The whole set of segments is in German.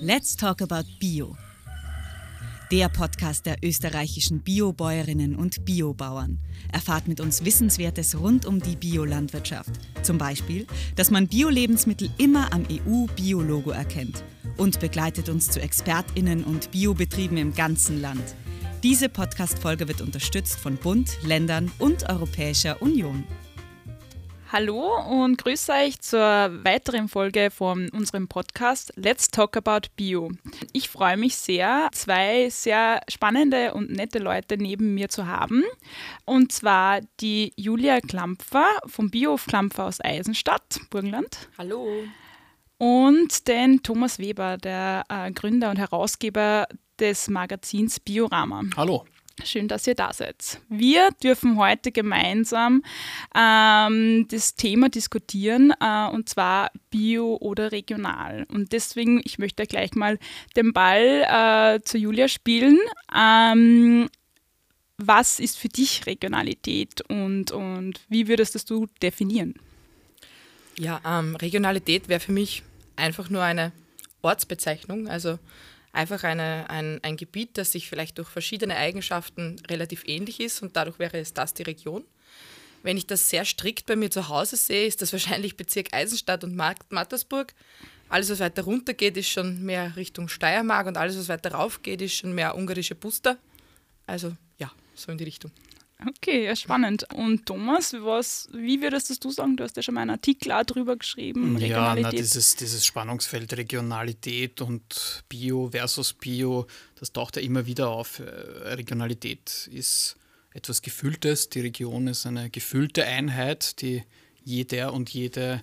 Let's Talk About Bio. Der Podcast der österreichischen Biobäuerinnen und Biobauern. Erfahrt mit uns Wissenswertes rund um die Biolandwirtschaft. Zum Beispiel, dass man Bio-Lebensmittel immer am EU-Biologo erkennt. Und begleitet uns zu ExpertInnen und Biobetrieben im ganzen Land. Diese Podcast-Folge wird unterstützt von Bund, Ländern und Europäischer Union. Hallo und grüße euch zur weiteren Folge von unserem Podcast Let's Talk About Bio. Ich freue mich sehr, zwei sehr spannende und nette Leute neben mir zu haben. Und zwar die Julia Klampfer vom Biohof Klampfer aus Eisenstadt, Burgenland. Hallo. Und den Thomas Weber, der äh, Gründer und Herausgeber des Magazins Biorama. Hallo. Schön, dass ihr da seid. Wir dürfen heute gemeinsam ähm, das Thema diskutieren, äh, und zwar bio oder regional. Und deswegen, ich möchte gleich mal den Ball äh, zu Julia spielen. Ähm, was ist für dich Regionalität und, und wie würdest das du definieren? Ja, ähm, Regionalität wäre für mich einfach nur eine Ortsbezeichnung. Also einfach eine, ein, ein Gebiet, das sich vielleicht durch verschiedene Eigenschaften relativ ähnlich ist und dadurch wäre es das die Region. Wenn ich das sehr strikt bei mir zu Hause sehe, ist das wahrscheinlich Bezirk Eisenstadt und Markt Mattersburg. Alles, was weiter runter geht, ist schon mehr Richtung Steiermark und alles, was weiter rauf geht, ist schon mehr ungarische Buster. Also ja, so in die Richtung. Okay, ja, spannend. Und Thomas, was, wie würdest du sagen? Du hast ja schon mal einen Artikel auch drüber geschrieben. Ja, na, dieses, dieses Spannungsfeld Regionalität und Bio versus Bio, das taucht ja immer wieder auf. Äh, Regionalität ist etwas Gefühltes. Die Region ist eine gefüllte Einheit, die jeder und jede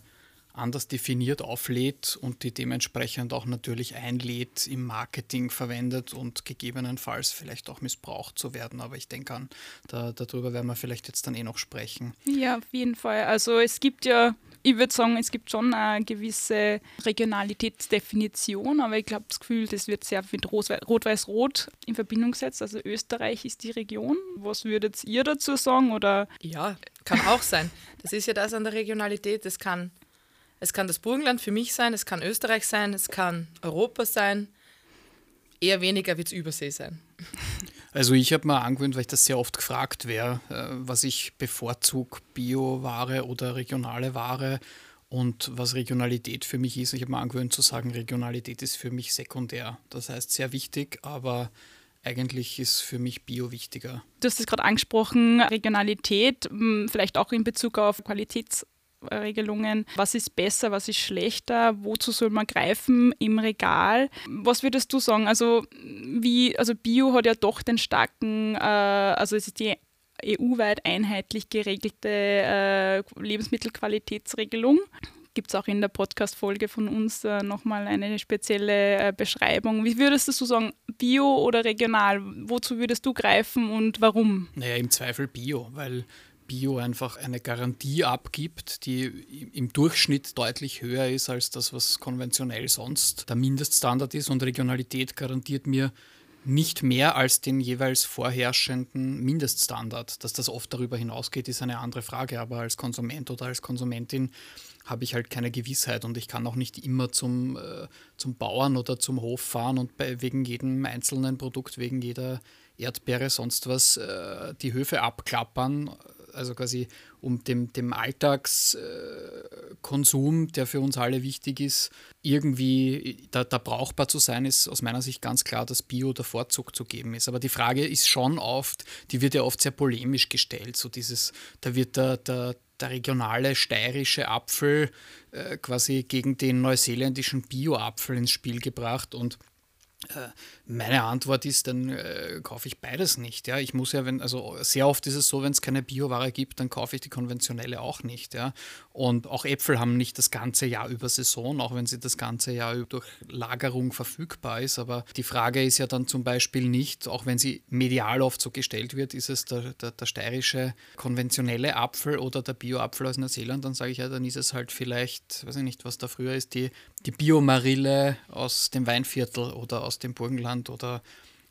anders definiert auflädt und die dementsprechend auch natürlich einlädt, im Marketing verwendet und gegebenenfalls vielleicht auch missbraucht zu werden. Aber ich denke an, da, darüber werden wir vielleicht jetzt dann eh noch sprechen. Ja, auf jeden Fall. Also es gibt ja, ich würde sagen, es gibt schon eine gewisse Regionalitätsdefinition, aber ich glaube, das Gefühl, das wird sehr mit Rot-Weiß-Rot in Verbindung gesetzt. Also Österreich ist die Region. Was würdet ihr dazu sagen? Oder? Ja, kann auch sein. Das ist ja das an der Regionalität. Das kann es kann das Burgenland für mich sein, es kann Österreich sein, es kann Europa sein. Eher weniger wird es Übersee sein. Also ich habe mal angewöhnt, weil ich das sehr oft gefragt wäre, äh, was ich bevorzuge, Bio-Ware oder regionale Ware und was Regionalität für mich ist. Ich habe mir angewöhnt zu sagen, Regionalität ist für mich sekundär. Das heißt sehr wichtig, aber eigentlich ist für mich Bio wichtiger. Du hast es gerade angesprochen, Regionalität, vielleicht auch in Bezug auf Qualitäts Regelungen. Was ist besser, was ist schlechter? Wozu soll man greifen im Regal? Was würdest du sagen? Also, wie, also Bio hat ja doch den starken, äh, also es ist die EU-weit einheitlich geregelte äh, Lebensmittelqualitätsregelung gibt es auch in der Podcast-Folge von uns äh, nochmal eine spezielle äh, Beschreibung. Wie würdest du sagen, Bio oder regional? Wozu würdest du greifen und warum? Naja, im Zweifel Bio, weil Bio einfach eine Garantie abgibt, die im Durchschnitt deutlich höher ist als das, was konventionell sonst der Mindeststandard ist. Und Regionalität garantiert mir nicht mehr als den jeweils vorherrschenden Mindeststandard. Dass das oft darüber hinausgeht, ist eine andere Frage. Aber als Konsument oder als Konsumentin habe ich halt keine Gewissheit und ich kann auch nicht immer zum, äh, zum Bauern oder zum Hof fahren und bei, wegen jedem einzelnen Produkt, wegen jeder Erdbeere, sonst was, äh, die Höfe abklappern also quasi um dem, dem Alltagskonsum, der für uns alle wichtig ist, irgendwie da, da, brauchbar zu sein, ist aus meiner Sicht ganz klar, dass Bio der Vorzug zu geben ist. Aber die Frage ist schon oft, die wird ja oft sehr polemisch gestellt, so dieses, da wird der, der, der regionale steirische Apfel äh, quasi gegen den neuseeländischen Bio-Apfel ins Spiel gebracht und meine Antwort ist, dann äh, kaufe ich beides nicht. Ja, ich muss ja, wenn, also sehr oft ist es so, wenn es keine Bioware gibt, dann kaufe ich die konventionelle auch nicht. Ja, und auch Äpfel haben nicht das ganze Jahr über Saison, auch wenn sie das ganze Jahr durch Lagerung verfügbar ist. Aber die Frage ist ja dann zum Beispiel nicht, auch wenn sie medial oft so gestellt wird, ist es der, der, der steirische konventionelle Apfel oder der Bioapfel aus Neuseeland, dann sage ich ja, dann ist es halt vielleicht, weiß ich nicht, was da früher ist, die, die Biomarille aus dem Weinviertel oder aus dem Burgenland oder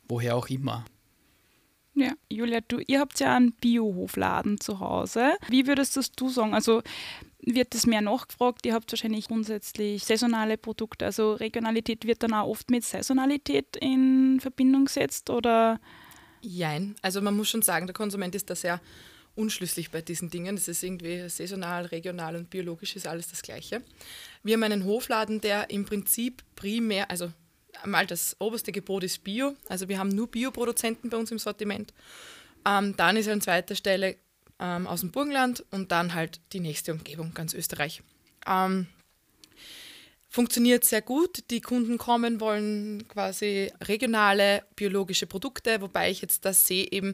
woher auch immer. Ja, Julia, du, ihr habt ja einen Biohofladen zu Hause. Wie würdest du sagen? Also wird das mehr nachgefragt. Ihr habt wahrscheinlich grundsätzlich saisonale Produkte. Also Regionalität wird dann auch oft mit Saisonalität in Verbindung gesetzt oder? Jein. Also man muss schon sagen, der Konsument ist da sehr unschlüssig bei diesen Dingen. Es ist irgendwie saisonal, regional und biologisch ist alles das Gleiche. Wir haben einen Hofladen, der im Prinzip primär, also einmal das oberste Gebot ist Bio. Also wir haben nur Bioproduzenten bei uns im Sortiment. Ähm, dann ist an zweiter Stelle ähm, aus dem Burgenland und dann halt die nächste Umgebung, ganz Österreich. Ähm, funktioniert sehr gut. Die Kunden kommen, wollen quasi regionale biologische Produkte, wobei ich jetzt das sehe eben,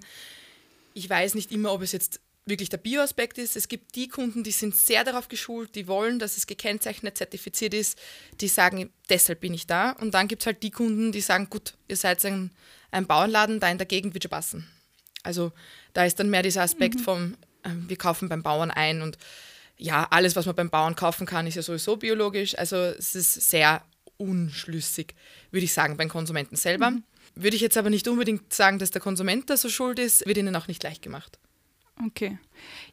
ich weiß nicht immer, ob es jetzt wirklich der Bioaspekt ist. Es gibt die Kunden, die sind sehr darauf geschult, die wollen, dass es gekennzeichnet, zertifiziert ist, die sagen, deshalb bin ich da. Und dann gibt es halt die Kunden, die sagen, gut, ihr seid ein, ein Bauernladen, da in der Gegend wird schon passen. Also da ist dann mehr dieser Aspekt mhm. vom, äh, wir kaufen beim Bauern ein und ja, alles, was man beim Bauern kaufen kann, ist ja sowieso biologisch. Also es ist sehr unschlüssig, würde ich sagen, beim Konsumenten selber. Mhm. Würde ich jetzt aber nicht unbedingt sagen, dass der Konsument da so schuld ist, wird ihnen auch nicht leicht gemacht. Okay.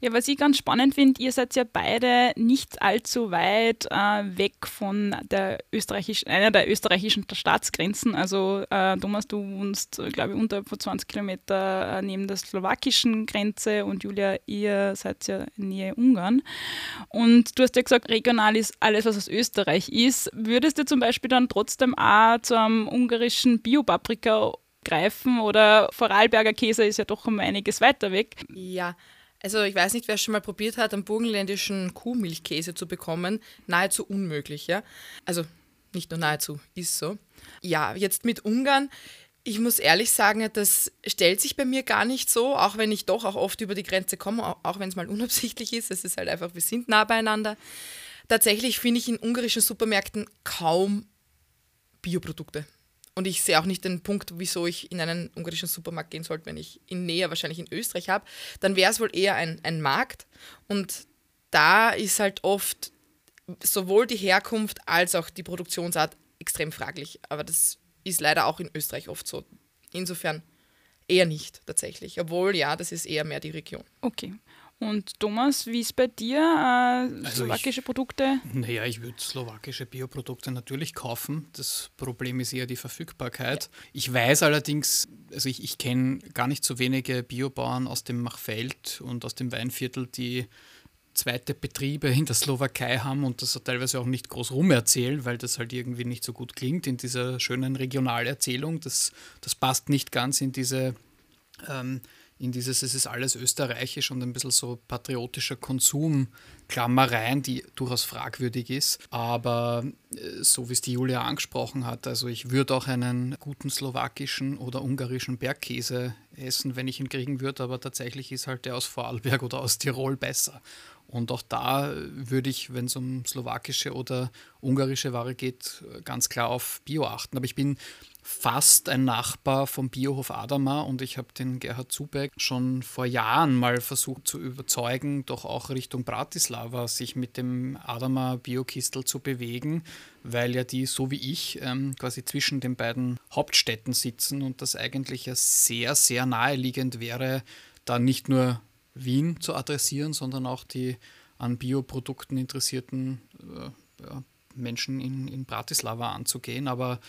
Ja, was ich ganz spannend finde, ihr seid ja beide nicht allzu weit äh, weg von der österreichischen, einer der österreichischen Staatsgrenzen. Also äh, Thomas, du wohnst, glaube ich, unter 20 Kilometer äh, neben der slowakischen Grenze und Julia, ihr seid ja in Nähe Ungarn. Und du hast ja gesagt, regional ist alles, was aus Österreich ist. Würdest du zum Beispiel dann trotzdem auch zu einem ungarischen Biopaprika greifen oder Vorarlberger Käse ist ja doch um einiges weiter weg. Ja, also ich weiß nicht, wer schon mal probiert hat, einen burgenländischen Kuhmilchkäse zu bekommen. Nahezu unmöglich, ja. Also nicht nur nahezu, ist so. Ja, jetzt mit Ungarn. Ich muss ehrlich sagen, das stellt sich bei mir gar nicht so, auch wenn ich doch auch oft über die Grenze komme, auch wenn es mal unabsichtlich ist. Es ist halt einfach, wir sind nah beieinander. Tatsächlich finde ich in ungarischen Supermärkten kaum Bioprodukte. Und ich sehe auch nicht den Punkt, wieso ich in einen ungarischen Supermarkt gehen sollte, wenn ich ihn näher wahrscheinlich in Österreich habe. Dann wäre es wohl eher ein, ein Markt. Und da ist halt oft sowohl die Herkunft als auch die Produktionsart extrem fraglich. Aber das ist leider auch in Österreich oft so. Insofern eher nicht tatsächlich. Obwohl, ja, das ist eher mehr die Region. Okay. Und Thomas, wie ist bei dir? Äh, also slowakische ich, Produkte? Naja, ich würde slowakische Bioprodukte natürlich kaufen. Das Problem ist eher die Verfügbarkeit. Ja. Ich weiß allerdings, also ich, ich kenne gar nicht so wenige Biobauern aus dem Machfeld und aus dem Weinviertel, die zweite Betriebe in der Slowakei haben und das teilweise auch nicht groß rumerzählen, weil das halt irgendwie nicht so gut klingt in dieser schönen Regionalerzählung. Das, das passt nicht ganz in diese ähm, in dieses, es ist alles österreichisch und ein bisschen so patriotischer Konsum Klammereien, die durchaus fragwürdig ist. Aber äh, so wie es die Julia angesprochen hat, also ich würde auch einen guten slowakischen oder ungarischen Bergkäse essen, wenn ich ihn kriegen würde, aber tatsächlich ist halt der aus Vorarlberg oder aus Tirol besser. Und auch da würde ich, wenn es um slowakische oder ungarische Ware geht, ganz klar auf Bio achten. Aber ich bin fast ein Nachbar vom Biohof Adama und ich habe den Gerhard Zubeck schon vor Jahren mal versucht zu überzeugen, doch auch Richtung Bratislava sich mit dem Adama Biokistel zu bewegen, weil ja die, so wie ich, ähm, quasi zwischen den beiden Hauptstädten sitzen und das eigentlich ja sehr, sehr naheliegend wäre, da nicht nur Wien zu adressieren, sondern auch die an Bioprodukten interessierten äh, ja, Menschen in, in Bratislava anzugehen. Aber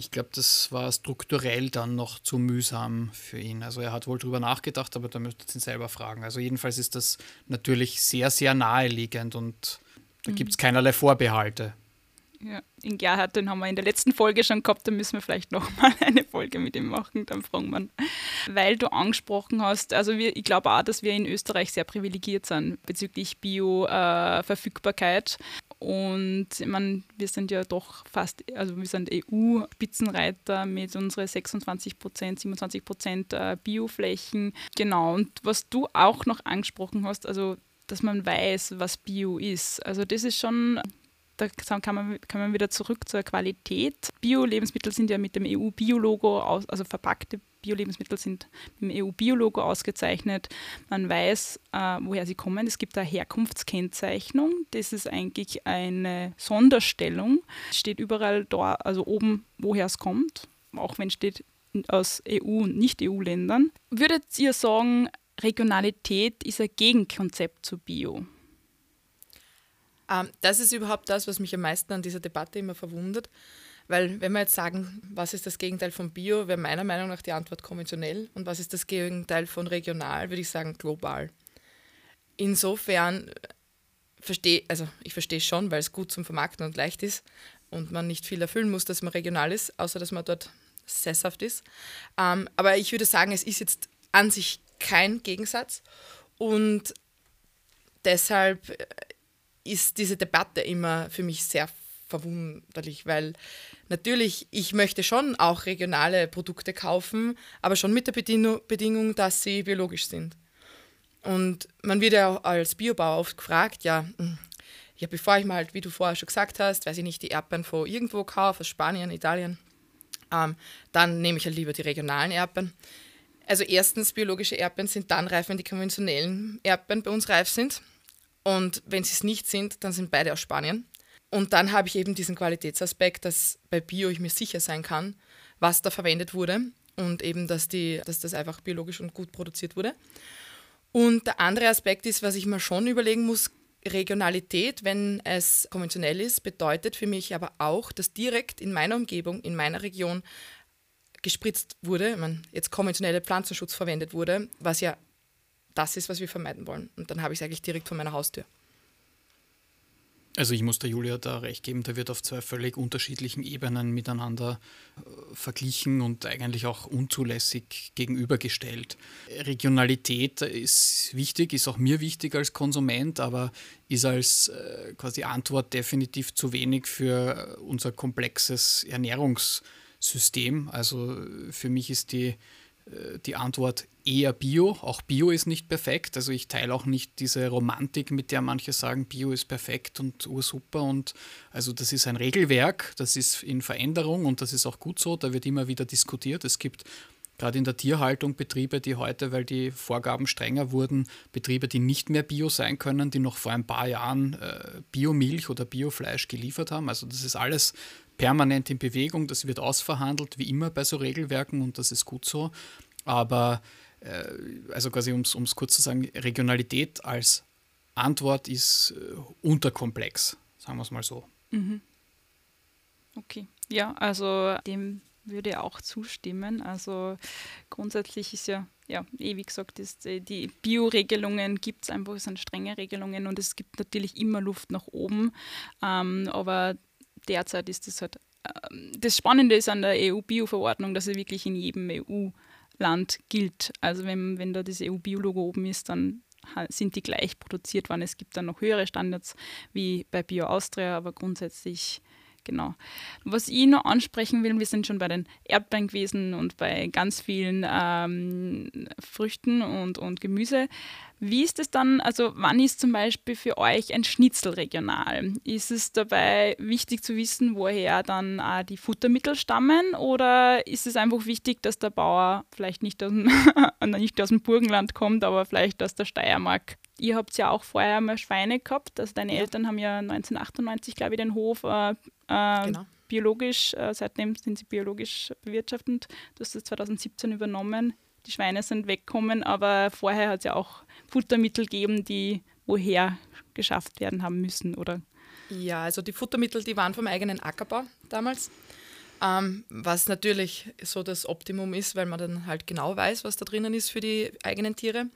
ich glaube, das war strukturell dann noch zu mühsam für ihn. Also er hat wohl drüber nachgedacht, aber da müsst ihr ihn selber fragen. Also jedenfalls ist das natürlich sehr, sehr naheliegend und da mhm. gibt es keinerlei Vorbehalte. Ja, in Gerhard, den haben wir in der letzten Folge schon gehabt, da müssen wir vielleicht nochmal eine Folge mit ihm machen, dann fragen wir. Weil du angesprochen hast, also wir, ich glaube auch, dass wir in Österreich sehr privilegiert sind bezüglich Bio-Verfügbarkeit. Äh, Und ich meine, wir sind ja doch fast, also wir sind EU-Spitzenreiter mit unseren 26 Prozent, 27 Prozent äh, Bioflächen. Genau, und was du auch noch angesprochen hast, also dass man weiß, was Bio ist. Also das ist schon da kann man, kann man wieder zurück zur Qualität. Bio-Lebensmittel sind ja mit dem EU-Bio-Logo, also verpackte Bio-Lebensmittel sind mit dem EU-Bio-Logo ausgezeichnet. Man weiß, äh, woher sie kommen. Es gibt eine Herkunftskennzeichnung. Das ist eigentlich eine Sonderstellung. Es steht überall da, also oben, woher es kommt, auch wenn es steht aus EU- und Nicht-EU-Ländern. Würdet ihr sagen, Regionalität ist ein Gegenkonzept zu Bio? Ähm, das ist überhaupt das, was mich am meisten an dieser Debatte immer verwundert. Weil wenn wir jetzt sagen, was ist das Gegenteil von Bio, wäre meiner Meinung nach die Antwort konventionell. Und was ist das Gegenteil von regional, würde ich sagen global. Insofern äh, verstehe, also ich verstehe schon, weil es gut zum Vermarkten und leicht ist und man nicht viel erfüllen muss, dass man regional ist, außer dass man dort sesshaft ist. Ähm, aber ich würde sagen, es ist jetzt an sich kein Gegensatz und deshalb äh, ist diese Debatte immer für mich sehr verwunderlich, weil natürlich, ich möchte schon auch regionale Produkte kaufen, aber schon mit der Bedingung, dass sie biologisch sind. Und man wird ja als Biobauer oft gefragt, ja, hm, ja, bevor ich mal, halt, wie du vorher schon gesagt hast, weiß ich nicht, die Erdbeeren von irgendwo kaufe, aus Spanien, Italien, ähm, dann nehme ich halt lieber die regionalen Erdbeeren. Also erstens, biologische Erdbeeren sind dann reif, wenn die konventionellen Erdbeeren bei uns reif sind. Und wenn sie es nicht sind, dann sind beide aus Spanien. Und dann habe ich eben diesen Qualitätsaspekt, dass bei Bio ich mir sicher sein kann, was da verwendet wurde und eben, dass, die, dass das einfach biologisch und gut produziert wurde. Und der andere Aspekt ist, was ich mir schon überlegen muss, Regionalität, wenn es konventionell ist, bedeutet für mich aber auch, dass direkt in meiner Umgebung, in meiner Region gespritzt wurde, man jetzt konventionelle Pflanzenschutz verwendet wurde, was ja das ist, was wir vermeiden wollen. Und dann habe ich es eigentlich direkt vor meiner Haustür. Also ich muss der Julia da recht geben, da wird auf zwei völlig unterschiedlichen Ebenen miteinander äh, verglichen und eigentlich auch unzulässig gegenübergestellt. Regionalität ist wichtig, ist auch mir wichtig als Konsument, aber ist als äh, quasi Antwort definitiv zu wenig für unser komplexes Ernährungssystem. Also für mich ist die äh, die Antwort eher Bio. Auch Bio ist nicht perfekt. Also ich teile auch nicht diese Romantik, mit der manche sagen, Bio ist perfekt und ursuper. Und also das ist ein Regelwerk, das ist in Veränderung und das ist auch gut so. Da wird immer wieder diskutiert. Es gibt gerade in der Tierhaltung Betriebe, die heute, weil die Vorgaben strenger wurden, Betriebe, die nicht mehr Bio sein können, die noch vor ein paar Jahren äh, Biomilch oder Biofleisch geliefert haben. Also das ist alles permanent in Bewegung, das wird ausverhandelt, wie immer bei so Regelwerken und das ist gut so. Aber äh, also quasi, um es kurz zu sagen, Regionalität als Antwort ist äh, unterkomplex, sagen wir es mal so. Mhm. Okay, ja, also dem würde auch zustimmen. Also grundsätzlich ist ja, ja, eh wie gesagt, ist, äh, die Bio-Regelungen gibt es einfach, es sind strenge Regelungen und es gibt natürlich immer Luft nach oben. Ähm, aber derzeit ist das halt, ähm, das Spannende ist an der EU-Bio-Verordnung, dass sie wirklich in jedem EU-Land gilt. Also wenn, wenn da das EU-Bio-Logo oben ist, dann sind die gleich produziert worden. Es gibt dann noch höhere Standards wie bei Bio Austria, aber grundsätzlich genau. Was ich noch ansprechen will, wir sind schon bei den Erdbeeren gewesen und bei ganz vielen ähm, Früchten und, und Gemüse. Wie ist es dann, also wann ist zum Beispiel für euch ein Schnitzel regional? Ist es dabei wichtig zu wissen, woher dann auch die Futtermittel stammen oder ist es einfach wichtig, dass der Bauer vielleicht nicht aus dem, nicht aus dem Burgenland kommt, aber vielleicht aus der Steiermark? Ihr habt ja auch vorher mal Schweine gehabt, also deine. Eltern haben ja 1998, glaube ich, den Hof äh, äh, genau. biologisch, äh, seitdem sind sie biologisch bewirtschaftend. Du hast das 2017 übernommen. Die Schweine sind weggekommen, aber vorher hat es ja auch Futtermittel gegeben, die woher geschafft werden haben müssen, oder? Ja, also die Futtermittel, die waren vom eigenen Ackerbau damals. Ähm, was natürlich so das Optimum ist, weil man dann halt genau weiß, was da drinnen ist für die eigenen Tiere.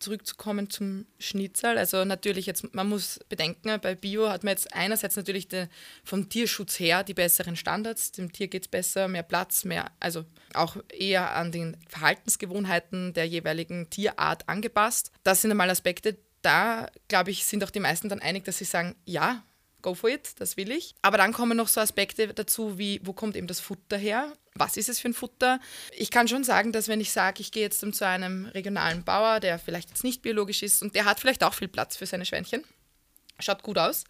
Zurückzukommen zum Schnitzel. Also natürlich jetzt, man muss bedenken, bei Bio hat man jetzt einerseits natürlich de, vom Tierschutz her die besseren Standards. Dem Tier geht es besser, mehr Platz, mehr, also auch eher an den Verhaltensgewohnheiten der jeweiligen Tierart angepasst. Das sind einmal Aspekte, da glaube ich, sind auch die meisten dann einig, dass sie sagen, ja, go for it, das will ich. Aber dann kommen noch so Aspekte dazu, wie wo kommt eben das Futter her? Was ist es für ein Futter? Ich kann schon sagen, dass wenn ich sage, ich gehe jetzt zu einem regionalen Bauer, der vielleicht jetzt nicht biologisch ist und der hat vielleicht auch viel Platz für seine Schweinchen, schaut gut aus.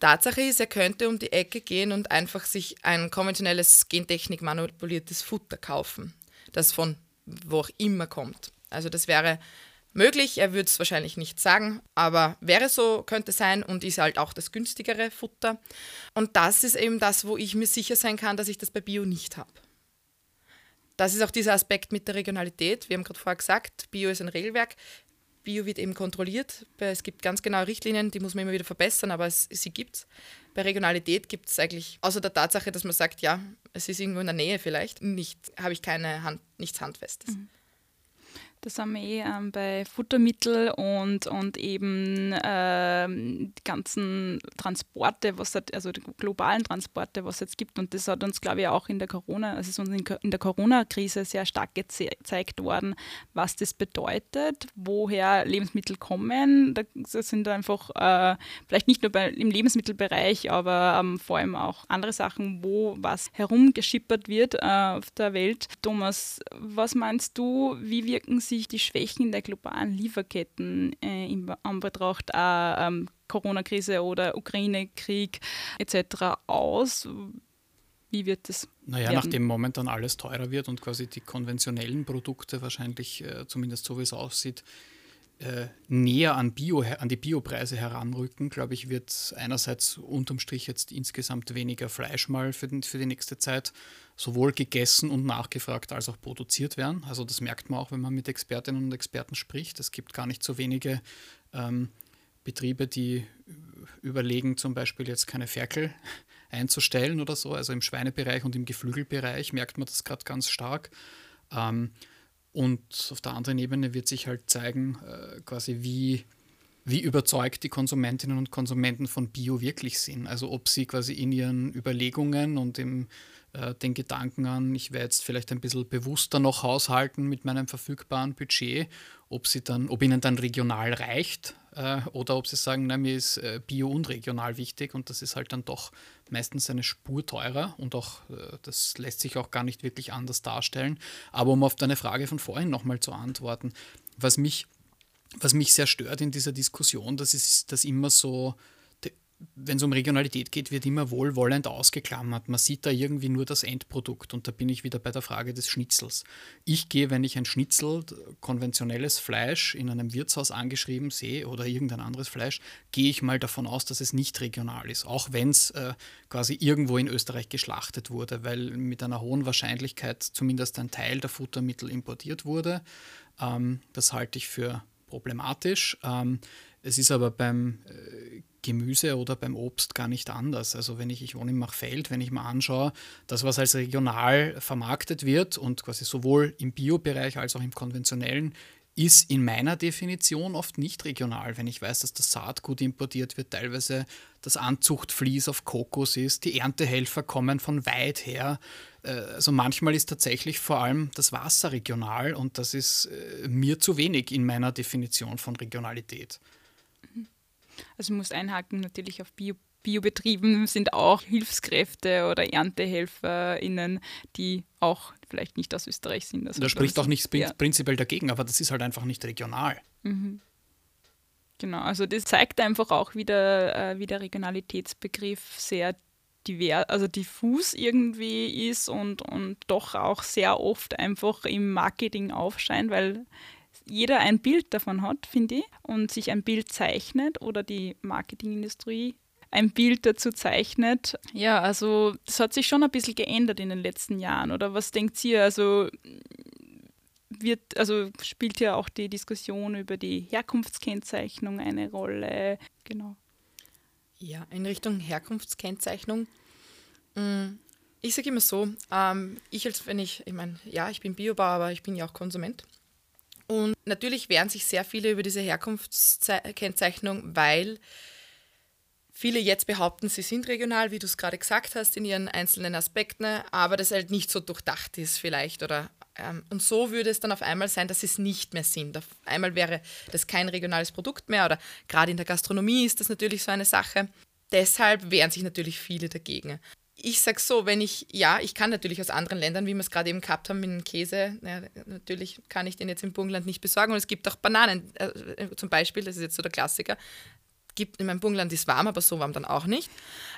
Tatsache ist, er könnte um die Ecke gehen und einfach sich ein konventionelles Gentechnik manipuliertes Futter kaufen, das von wo auch immer kommt. Also das wäre möglich. Er würde es wahrscheinlich nicht sagen, aber wäre so, könnte sein und ist halt auch das günstigere Futter. Und das ist eben das, wo ich mir sicher sein kann, dass ich das bei Bio nicht habe. Das ist auch dieser Aspekt mit der Regionalität. Wir haben gerade vorher gesagt, Bio ist ein Regelwerk. Bio wird eben kontrolliert. Es gibt ganz genaue Richtlinien, die muss man immer wieder verbessern, aber es, sie gibt es. Bei Regionalität gibt es eigentlich, außer der Tatsache, dass man sagt, ja, es ist irgendwo in der Nähe vielleicht, nicht, habe ich keine Hand, nichts Handfestes. Mhm. Da sind wir eh ähm, bei Futtermittel und, und eben ähm, die ganzen Transporte, was hat, also die globalen Transporte, was es jetzt gibt. Und das hat uns, glaube ich, auch in der Corona, also ist uns in der Corona-Krise sehr stark gezeigt worden, was das bedeutet, woher Lebensmittel kommen. Das sind einfach äh, vielleicht nicht nur bei, im Lebensmittelbereich, aber ähm, vor allem auch andere Sachen, wo was herumgeschippert wird äh, auf der Welt. Thomas, was meinst du, wie wirken sie sich die Schwächen der globalen Lieferketten äh, in Anbetracht ähm, Corona-Krise oder Ukraine-Krieg etc. aus? Wie wird das? Naja, werden? nachdem momentan alles teurer wird und quasi die konventionellen Produkte wahrscheinlich, äh, zumindest so wie es aussieht, äh, näher an, Bio, an die Biopreise heranrücken, glaube ich, wird einerseits unterm Strich jetzt insgesamt weniger Fleisch mal für, den, für die nächste Zeit sowohl gegessen und nachgefragt als auch produziert werden. Also das merkt man auch, wenn man mit Expertinnen und Experten spricht. Es gibt gar nicht so wenige ähm, Betriebe, die überlegen, zum Beispiel jetzt keine Ferkel einzustellen oder so. Also im Schweinebereich und im Geflügelbereich merkt man das gerade ganz stark. Ähm, und auf der anderen Ebene wird sich halt zeigen, äh, quasi wie, wie überzeugt die Konsumentinnen und Konsumenten von Bio wirklich sind. Also ob sie quasi in ihren Überlegungen und im, äh, den Gedanken an, ich werde jetzt vielleicht ein bisschen bewusster noch haushalten mit meinem verfügbaren Budget, ob sie dann, ob ihnen dann regional reicht oder ob sie sagen, na, mir ist äh, Bio und regional wichtig und das ist halt dann doch meistens eine Spur teurer und auch äh, das lässt sich auch gar nicht wirklich anders darstellen. Aber um auf deine Frage von vorhin nochmal zu antworten, was mich, was mich sehr stört in dieser Diskussion, das ist, dass immer so wenn es um Regionalität geht, wird immer wohlwollend ausgeklammert. Man sieht da irgendwie nur das Endprodukt und da bin ich wieder bei der Frage des Schnitzels. Ich gehe, wenn ich ein Schnitzel, konventionelles Fleisch in einem Wirtshaus angeschrieben sehe oder irgendein anderes Fleisch, gehe ich mal davon aus, dass es nicht regional ist, auch wenn es äh, quasi irgendwo in Österreich geschlachtet wurde, weil mit einer hohen Wahrscheinlichkeit zumindest ein Teil der Futtermittel importiert wurde. Ähm, das halte ich für problematisch. Ähm, es ist aber beim äh, Gemüse oder beim Obst gar nicht anders. Also wenn ich, ich wohne im Machfeld, wenn ich mir anschaue, das, was als regional vermarktet wird und quasi sowohl im Biobereich als auch im konventionellen, ist in meiner Definition oft nicht regional. Wenn ich weiß, dass das Saatgut importiert wird, teilweise das Anzuchtflies auf Kokos ist, die Erntehelfer kommen von weit her. Äh, also manchmal ist tatsächlich vor allem das Wasser regional und das ist äh, mir zu wenig in meiner Definition von Regionalität. Also ich muss einhaken, natürlich auf Bio Biobetrieben sind auch Hilfskräfte oder ErntehelferInnen, die auch vielleicht nicht aus Österreich sind. Also da spricht auch nichts ja. prinzipiell dagegen, aber das ist halt einfach nicht regional. Mhm. Genau, also das zeigt einfach auch wieder, äh, wie der Regionalitätsbegriff sehr divers, also diffus irgendwie ist und, und doch auch sehr oft einfach im Marketing aufscheint, weil jeder ein Bild davon hat, finde ich, und sich ein Bild zeichnet oder die Marketingindustrie ein Bild dazu zeichnet. Ja, also das hat sich schon ein bisschen geändert in den letzten Jahren. Oder was denkt ihr? Also wird, also spielt ja auch die Diskussion über die Herkunftskennzeichnung eine Rolle. Genau. Ja, in Richtung Herkunftskennzeichnung. Mm, ich sage immer so, ähm, ich als wenn ich, ich meine, ja, ich bin Biobauer, aber ich bin ja auch Konsument. Und natürlich wehren sich sehr viele über diese Herkunftskennzeichnung, weil viele jetzt behaupten, sie sind regional, wie du es gerade gesagt hast, in ihren einzelnen Aspekten, aber das halt nicht so durchdacht ist vielleicht. Oder, ähm, und so würde es dann auf einmal sein, dass sie es nicht mehr sind. Auf einmal wäre das kein regionales Produkt mehr oder gerade in der Gastronomie ist das natürlich so eine Sache. Deshalb wehren sich natürlich viele dagegen ich sage so, wenn ich, ja, ich kann natürlich aus anderen Ländern, wie wir es gerade eben gehabt haben mit dem Käse, ja, natürlich kann ich den jetzt im Burgenland nicht besorgen und es gibt auch Bananen äh, zum Beispiel, das ist jetzt so der Klassiker. Gibt in meinem Burgenland ist warm, aber so warm dann auch nicht.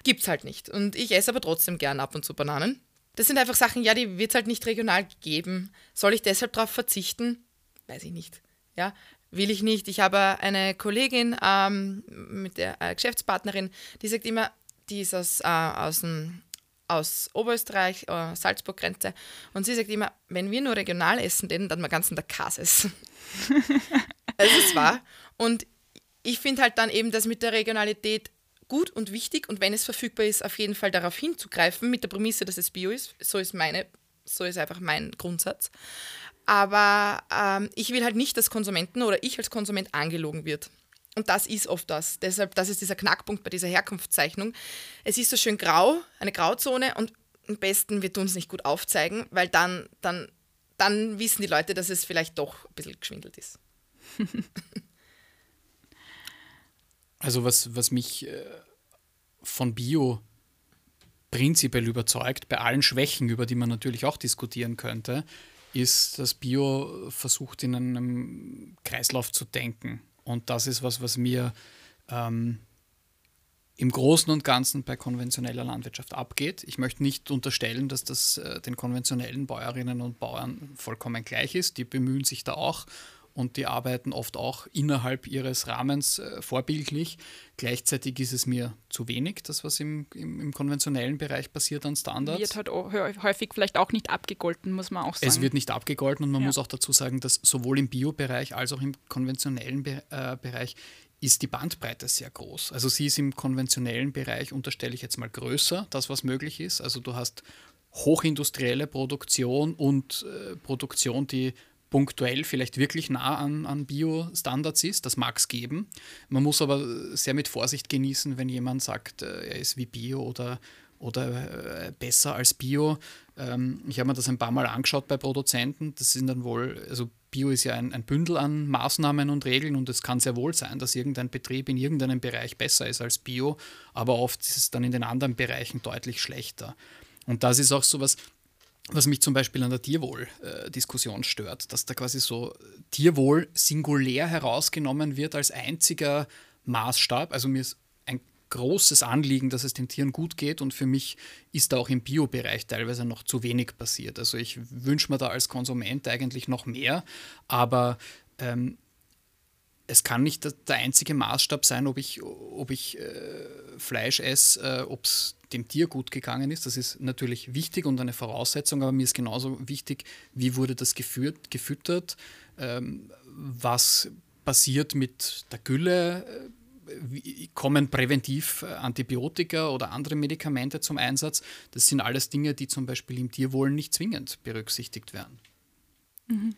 Gibt es halt nicht. Und ich esse aber trotzdem gern ab und zu Bananen. Das sind einfach Sachen, ja, die wird es halt nicht regional geben. Soll ich deshalb darauf verzichten? Weiß ich nicht. Ja, will ich nicht. Ich habe eine Kollegin ähm, mit der äh, Geschäftspartnerin, die sagt immer, die ist aus, äh, aus dem aus Oberösterreich, äh, Salzburg-Grenze. Und sie sagt immer, wenn wir nur regional essen, dann wir ganz in der Kass essen. Es ist wahr. Und ich finde halt dann eben das mit der Regionalität gut und wichtig und wenn es verfügbar ist, auf jeden Fall darauf hinzugreifen, mit der Prämisse, dass es Bio ist. So ist meine, so ist einfach mein Grundsatz. Aber ähm, ich will halt nicht, dass Konsumenten oder ich als Konsument angelogen wird. Und das ist oft das. Deshalb, das ist dieser Knackpunkt bei dieser Herkunftszeichnung. Es ist so schön grau, eine Grauzone und am besten, wir tun es nicht gut aufzeigen, weil dann, dann, dann wissen die Leute, dass es vielleicht doch ein bisschen geschwindelt ist. also was, was mich äh, von Bio prinzipiell überzeugt, bei allen Schwächen, über die man natürlich auch diskutieren könnte, ist, dass Bio versucht, in einem Kreislauf zu denken. Und das ist was, was mir ähm, im Großen und Ganzen bei konventioneller Landwirtschaft abgeht. Ich möchte nicht unterstellen, dass das äh, den konventionellen Bäuerinnen und Bauern vollkommen gleich ist. Die bemühen sich da auch und die arbeiten oft auch innerhalb ihres Rahmens äh, vorbildlich. Gleichzeitig ist es mir zu wenig, das, was im, im, im, konventionellen Bereich passiert an Standards. Wird halt häufig vielleicht auch nicht abgegolten, muss man auch sagen. Es wird nicht abgegolten und man ja. muss auch dazu sagen, dass sowohl im Bio-Bereich als auch im konventionellen Be äh, Bereich ist die Bandbreite sehr groß. Also sie ist im konventionellen Bereich, unterstelle ich jetzt mal, größer, das was möglich ist. Also du hast hochindustrielle Produktion und äh, Produktion, die punktuell vielleicht wirklich nah an, an Bio-Standards ist. Das mag es geben. Man muss aber sehr mit Vorsicht genießen, wenn jemand sagt, äh, er ist wie Bio oder, oder äh, besser als Bio. Ähm, ich habe mir das ein paar Mal angeschaut bei Produzenten. Das sind dann wohl, also Bio ist ja ein, ein Bündel an Maßnahmen und Regeln und es kann sehr wohl sein, dass irgendein Betrieb in irgendeinem Bereich besser ist als Bio, aber oft ist es dann in den anderen Bereichen deutlich schlechter. Und das ist auch so was, was mich zum Beispiel an der Tierwohl-Diskussion stört, dass da quasi so Tierwohl singulär herausgenommen wird als einziger Maßstab. Also mir ist ein großes Anliegen, dass es den Tieren gut geht und für mich ist da auch im Biobereich teilweise noch zu wenig passiert. Also ich wünsche mir da als Konsument eigentlich noch mehr, aber ähm, es kann nicht der einzige Maßstab sein, ob ich, ob ich äh, Fleisch esse, äh, ob es dem Tier gut gegangen ist. Das ist natürlich wichtig und eine Voraussetzung, aber mir ist genauso wichtig, wie wurde das geführt, gefüttert, ähm, was passiert mit der Gülle, äh, wie, kommen präventiv äh, Antibiotika oder andere Medikamente zum Einsatz. Das sind alles Dinge, die zum Beispiel im Tierwohl nicht zwingend berücksichtigt werden. Mhm.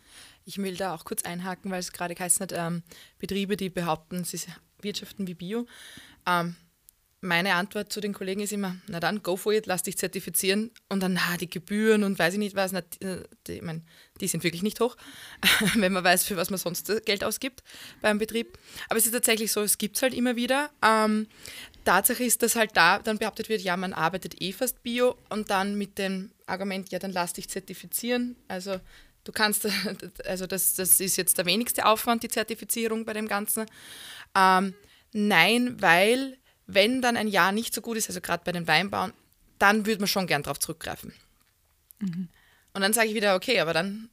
Ich will da auch kurz einhaken, weil es gerade geheißen hat, ähm, Betriebe, die behaupten, sie wirtschaften wie Bio. Ähm, meine Antwort zu den Kollegen ist immer, na dann, go for it, lass dich zertifizieren und dann, na, die Gebühren und weiß ich nicht was, na, die, ich mein, die sind wirklich nicht hoch, wenn man weiß, für was man sonst Geld ausgibt beim Betrieb. Aber es ist tatsächlich so, es gibt es halt immer wieder. Ähm, Tatsache ist, dass halt da dann behauptet wird, ja, man arbeitet eh fast bio und dann mit dem Argument, ja, dann lass dich zertifizieren. Also Du kannst, also das, das ist jetzt der wenigste Aufwand, die Zertifizierung bei dem Ganzen. Ähm, nein, weil wenn dann ein Jahr nicht so gut ist, also gerade bei den Weinbauen, dann würde man schon gern darauf zurückgreifen. Mhm. Und dann sage ich wieder, okay, aber dann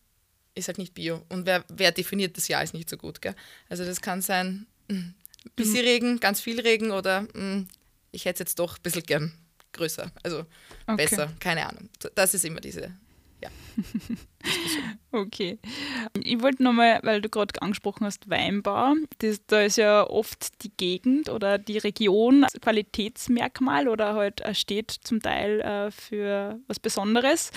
ist halt nicht Bio. Und wer, wer definiert, das Jahr ist nicht so gut. Gell? Also das kann sein, ein hm, bisschen mhm. Regen, ganz viel Regen oder mh, hm, ich hätte es jetzt doch ein bisschen gern größer, also okay. besser, keine Ahnung. Das ist immer diese ja. okay. Ich wollte nochmal, weil du gerade angesprochen hast, Weinbau. Das, da ist ja oft die Gegend oder die Region als Qualitätsmerkmal oder halt steht zum Teil äh, für was Besonderes.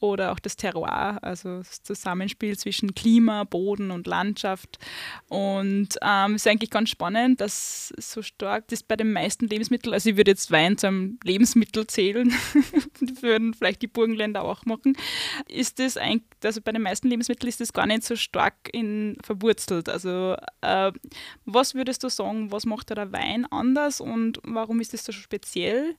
Oder auch das Terroir, also das Zusammenspiel zwischen Klima, Boden und Landschaft. Und ähm, es ist eigentlich ganz spannend, dass so stark das bei den meisten Lebensmitteln, also ich würde jetzt Wein zu einem Lebensmittel zählen, würden vielleicht die Burgenländer auch machen ist das eigentlich, also bei den meisten Lebensmitteln ist das gar nicht so stark in, verwurzelt. Also äh, was würdest du sagen, was macht der Wein anders und warum ist das so speziell?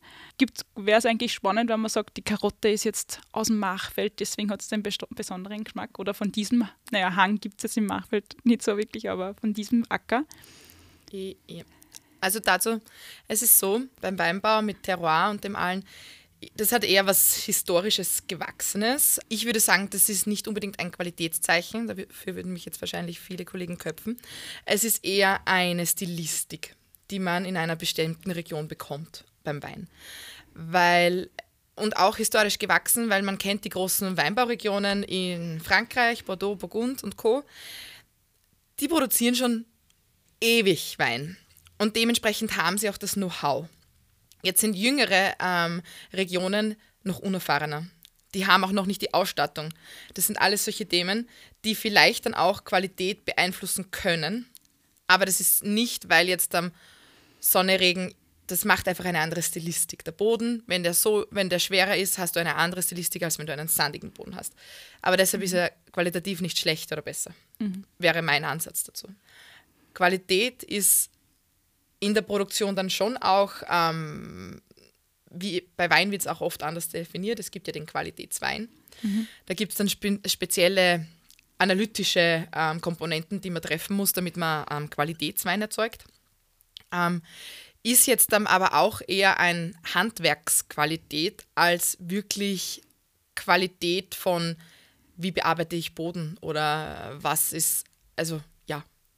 Wäre es eigentlich spannend, wenn man sagt, die Karotte ist jetzt aus dem Machfeld, deswegen hat es den besonderen Geschmack oder von diesem, naja, Hang gibt es jetzt im Machfeld nicht so wirklich, aber von diesem Acker? Ja. Also dazu, es ist so, beim Weinbau mit Terroir und dem allen, das hat eher was Historisches, Gewachsenes. Ich würde sagen, das ist nicht unbedingt ein Qualitätszeichen, dafür würden mich jetzt wahrscheinlich viele Kollegen köpfen. Es ist eher eine Stilistik, die man in einer bestimmten Region bekommt beim Wein. Weil und auch historisch gewachsen, weil man kennt die großen Weinbauregionen in Frankreich, Bordeaux, Burgund und Co. die produzieren schon ewig Wein und dementsprechend haben sie auch das Know-how. Jetzt sind jüngere ähm, Regionen noch unerfahrener. Die haben auch noch nicht die Ausstattung. Das sind alles solche Themen, die vielleicht dann auch Qualität beeinflussen können. Aber das ist nicht, weil jetzt am Sonne, Regen, das macht einfach eine andere Stilistik. Der Boden, wenn der so, wenn der schwerer ist, hast du eine andere Stilistik, als wenn du einen sandigen Boden hast. Aber deshalb mhm. ist er qualitativ nicht schlechter oder besser. Mhm. Wäre mein Ansatz dazu. Qualität ist in der Produktion dann schon auch, ähm, wie bei Wein wird es auch oft anders definiert. Es gibt ja den Qualitätswein. Mhm. Da gibt es dann spe spezielle analytische ähm, Komponenten, die man treffen muss, damit man ähm, Qualitätswein erzeugt. Ähm, ist jetzt dann aber auch eher ein Handwerksqualität als wirklich Qualität von, wie bearbeite ich Boden oder was ist, also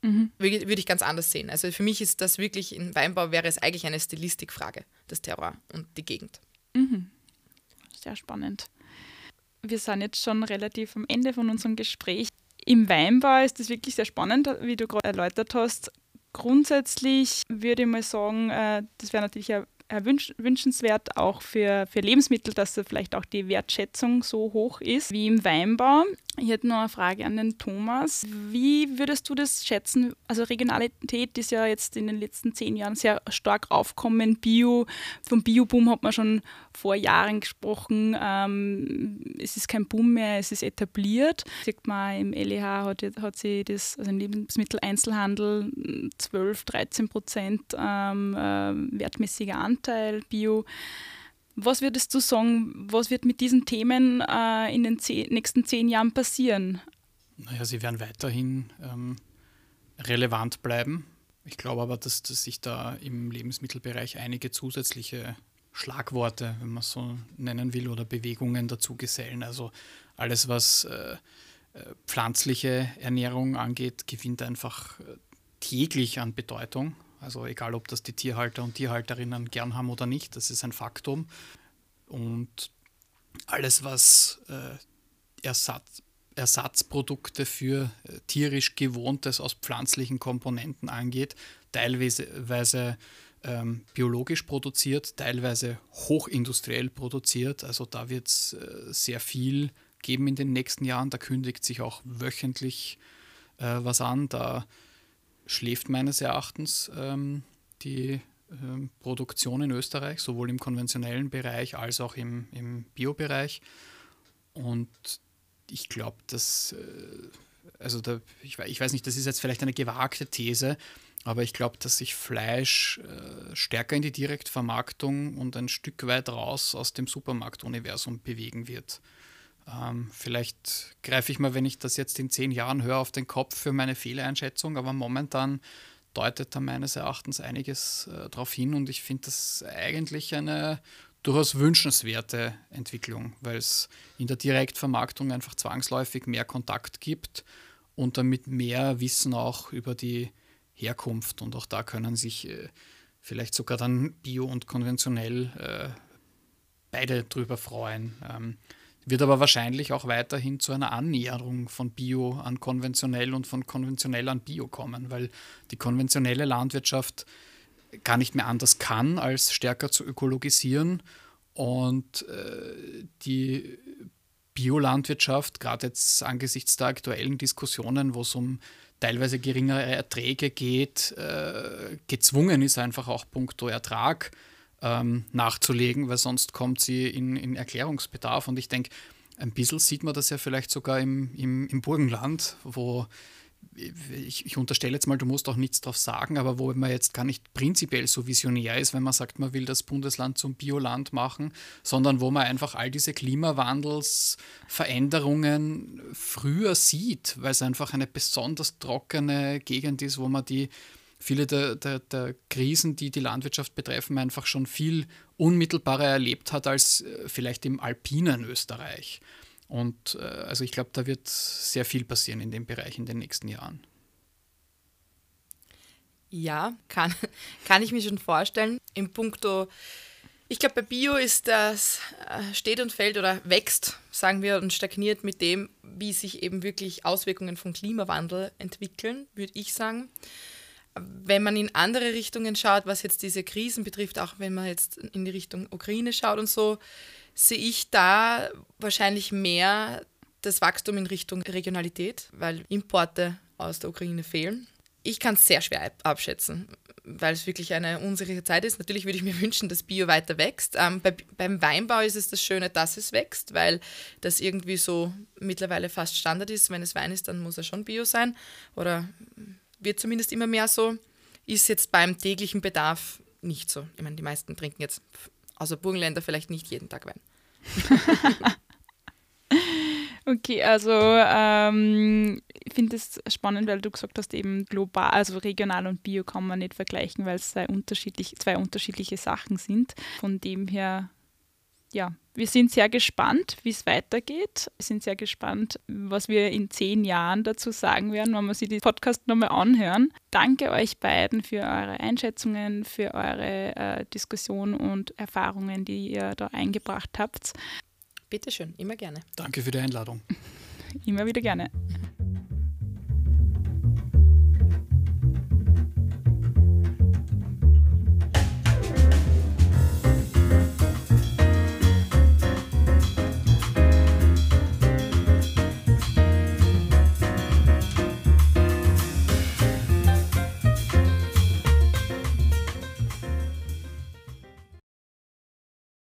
Mhm. Würde, ich ganz anders sehen. Also für mich ist das wirklich, im Weinbau wäre es eigentlich eine Stilistikfrage, das Terroir und die Gegend. Mhm. Sehr spannend. Wir sind jetzt schon relativ am Ende von unserem Gespräch. Im Weinbau ist das wirklich sehr spannend, wie du gerade erläutert hast. Grundsätzlich würde ich mal sagen, äh, das wäre natürlich ein wünsch wünschenswert, auch für, für Lebensmittel, dass da vielleicht auch die Wertschätzung so hoch ist wie im Weinbau. Ich hätte noch eine Frage an den Thomas. Wie würdest du das schätzen? Also Regionalität ist ja jetzt in den letzten zehn Jahren sehr stark aufkommen. Bio, vom Bioboom hat man schon vor Jahren gesprochen. Ähm, es ist kein Boom mehr, es ist etabliert. Sieht man im LEH hat, hat sie das, also im Lebensmitteleinzelhandel 12, 13 Prozent ähm, äh, wertmäßiger Anteil Bio. Was würdest du sagen, was wird mit diesen Themen äh, in den zehn, nächsten zehn Jahren passieren? Naja, sie werden weiterhin ähm, relevant bleiben. Ich glaube aber, dass, dass sich da im Lebensmittelbereich einige zusätzliche Schlagworte, wenn man es so nennen will, oder Bewegungen dazu gesellen. Also alles, was äh, äh pflanzliche Ernährung angeht, gewinnt einfach äh, täglich an Bedeutung. Also egal, ob das die Tierhalter und Tierhalterinnen gern haben oder nicht, das ist ein Faktum. Und alles, was äh, Ersatz, Ersatzprodukte für äh, tierisch Gewohntes aus pflanzlichen Komponenten angeht, teilweise ähm, biologisch produziert, teilweise hochindustriell produziert. Also da wird es äh, sehr viel geben in den nächsten Jahren. Da kündigt sich auch wöchentlich äh, was an. Da schläft meines Erachtens ähm, die ähm, Produktion in Österreich, sowohl im konventionellen Bereich als auch im, im Biobereich. Und ich glaube, dass, äh, also da, ich, ich, weiß nicht, das ist jetzt vielleicht eine gewagte These, aber ich glaube, dass sich Fleisch äh, stärker in die Direktvermarktung und ein Stück weit raus aus dem Supermarktuniversum bewegen wird. Ähm, vielleicht greife ich mal, wenn ich das jetzt in zehn Jahren höre, auf den Kopf für meine Fehleinschätzung, aber momentan deutet da meines Erachtens einiges äh, darauf hin und ich finde das eigentlich eine durchaus wünschenswerte Entwicklung, weil es in der Direktvermarktung einfach zwangsläufig mehr Kontakt gibt und damit mehr Wissen auch über die Herkunft und auch da können sich äh, vielleicht sogar dann bio und konventionell äh, beide drüber freuen. Ähm, wird aber wahrscheinlich auch weiterhin zu einer Annäherung von Bio an konventionell und von konventionell an Bio kommen, weil die konventionelle Landwirtschaft gar nicht mehr anders kann, als stärker zu ökologisieren und äh, die Biolandwirtschaft, gerade jetzt angesichts der aktuellen Diskussionen, wo es um teilweise geringere Erträge geht, äh, gezwungen ist einfach auch punkto Ertrag ähm, nachzulegen, weil sonst kommt sie in, in Erklärungsbedarf. Und ich denke, ein bisschen sieht man das ja vielleicht sogar im, im, im Burgenland, wo ich, ich, unterstelle jetzt mal, du musst auch nichts drauf sagen, aber wo man jetzt gar nicht prinzipiell so visionär ist, wenn man sagt, man will das Bundesland zum Bioland machen, sondern wo man einfach all diese Klimawandelsveränderungen früher sieht, weil es einfach eine besonders trockene Gegend ist, wo man die viele der, der, der, Krisen, die die Landwirtschaft betreffen, einfach schon viel unmittelbarer erlebt hat als äh, vielleicht im alpinen Österreich. Und äh, also ich glaube, da wird sehr viel passieren in dem Bereich in den nächsten Jahren. Ja, kann, kann ich mir schon vorstellen. Im Punkto Ich glaube, bei Bio ist das äh, steht und fällt oder wächst, sagen wir, und stagniert mit dem, wie sich eben wirklich Auswirkungen vom Klimawandel entwickeln, würde ich sagen. Wenn man in andere Richtungen schaut, was jetzt diese Krisen betrifft, auch wenn man jetzt in die Richtung Ukraine schaut und so, sehe ich da wahrscheinlich mehr das Wachstum in Richtung Regionalität, weil Importe aus der Ukraine fehlen. Ich kann es sehr schwer abschätzen weil es wirklich eine unsichere Zeit ist. Natürlich würde ich mir wünschen, dass Bio weiter wächst. Ähm, bei, beim Weinbau ist es das Schöne, dass es wächst, weil das irgendwie so mittlerweile fast Standard ist. Wenn es Wein ist, dann muss er schon Bio sein oder wird zumindest immer mehr so. Ist jetzt beim täglichen Bedarf nicht so. Ich meine, die meisten trinken jetzt außer Burgenländer vielleicht nicht jeden Tag Wein. Okay, also ähm, ich finde es spannend, weil du gesagt hast, eben global, also regional und bio kann man nicht vergleichen, weil es zwei, unterschiedlich, zwei unterschiedliche Sachen sind. Von dem her, ja, wir sind sehr gespannt, wie es weitergeht. Wir sind sehr gespannt, was wir in zehn Jahren dazu sagen werden, wenn wir sich den Podcast nochmal anhören. Danke euch beiden für eure Einschätzungen, für eure äh, Diskussion und Erfahrungen, die ihr da eingebracht habt. Bitteschön, immer gerne. Danke für die Einladung. immer wieder gerne.